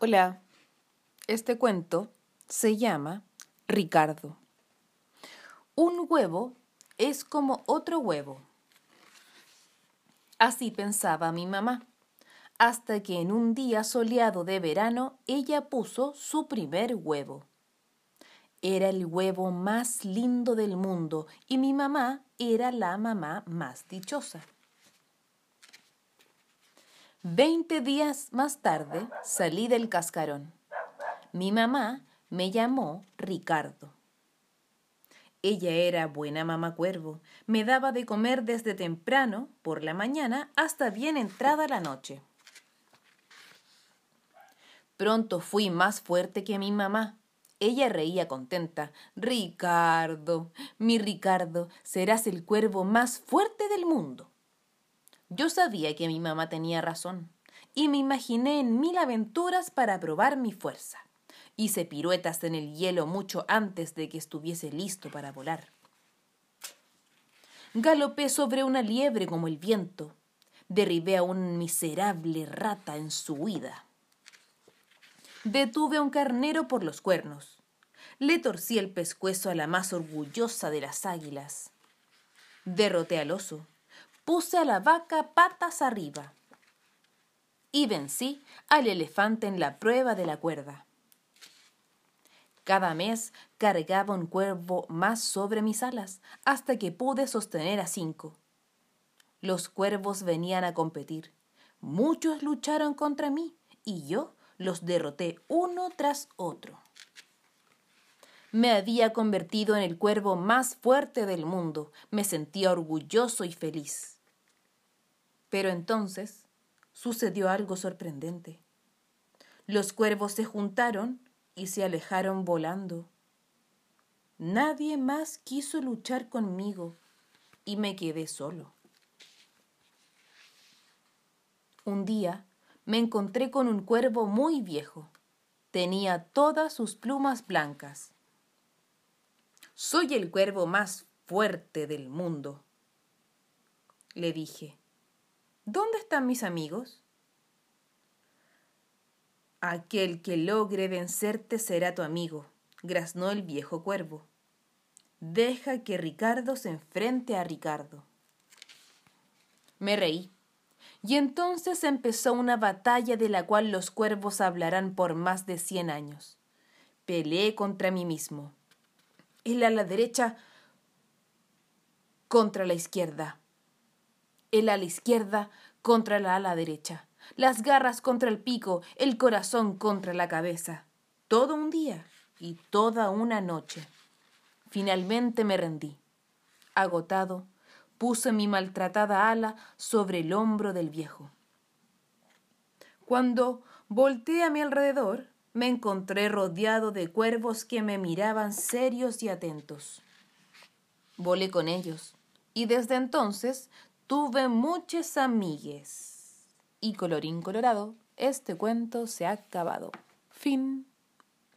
Hola, este cuento se llama Ricardo. Un huevo es como otro huevo. Así pensaba mi mamá, hasta que en un día soleado de verano ella puso su primer huevo. Era el huevo más lindo del mundo y mi mamá era la mamá más dichosa. Veinte días más tarde salí del cascarón. Mi mamá me llamó Ricardo. Ella era buena mamá cuervo. Me daba de comer desde temprano, por la mañana, hasta bien entrada la noche. Pronto fui más fuerte que mi mamá. Ella reía contenta. Ricardo, mi Ricardo, serás el cuervo más fuerte del mundo. Yo sabía que mi mamá tenía razón y me imaginé en mil aventuras para probar mi fuerza. Hice piruetas en el hielo mucho antes de que estuviese listo para volar. Galopé sobre una liebre como el viento. Derribé a un miserable rata en su huida. Detuve a un carnero por los cuernos. Le torcí el pescuezo a la más orgullosa de las águilas. Derroté al oso puse a la vaca patas arriba y vencí al elefante en la prueba de la cuerda. Cada mes cargaba un cuervo más sobre mis alas hasta que pude sostener a cinco. Los cuervos venían a competir. Muchos lucharon contra mí y yo los derroté uno tras otro. Me había convertido en el cuervo más fuerte del mundo. Me sentía orgulloso y feliz. Pero entonces sucedió algo sorprendente. Los cuervos se juntaron y se alejaron volando. Nadie más quiso luchar conmigo y me quedé solo. Un día me encontré con un cuervo muy viejo. Tenía todas sus plumas blancas. Soy el cuervo más fuerte del mundo, le dije. ¿Dónde están mis amigos? Aquel que logre vencerte será tu amigo, graznó el viejo cuervo. Deja que Ricardo se enfrente a Ricardo. Me reí. Y entonces empezó una batalla de la cual los cuervos hablarán por más de cien años. Peleé contra mí mismo. El a la derecha contra la izquierda el ala izquierda contra la ala derecha, las garras contra el pico, el corazón contra la cabeza. Todo un día y toda una noche. Finalmente me rendí. Agotado, puse mi maltratada ala sobre el hombro del viejo. Cuando volteé a mi alrededor, me encontré rodeado de cuervos que me miraban serios y atentos. Volé con ellos, y desde entonces Tuve muchas amigues. Y colorín colorado, este cuento se ha acabado. Fin.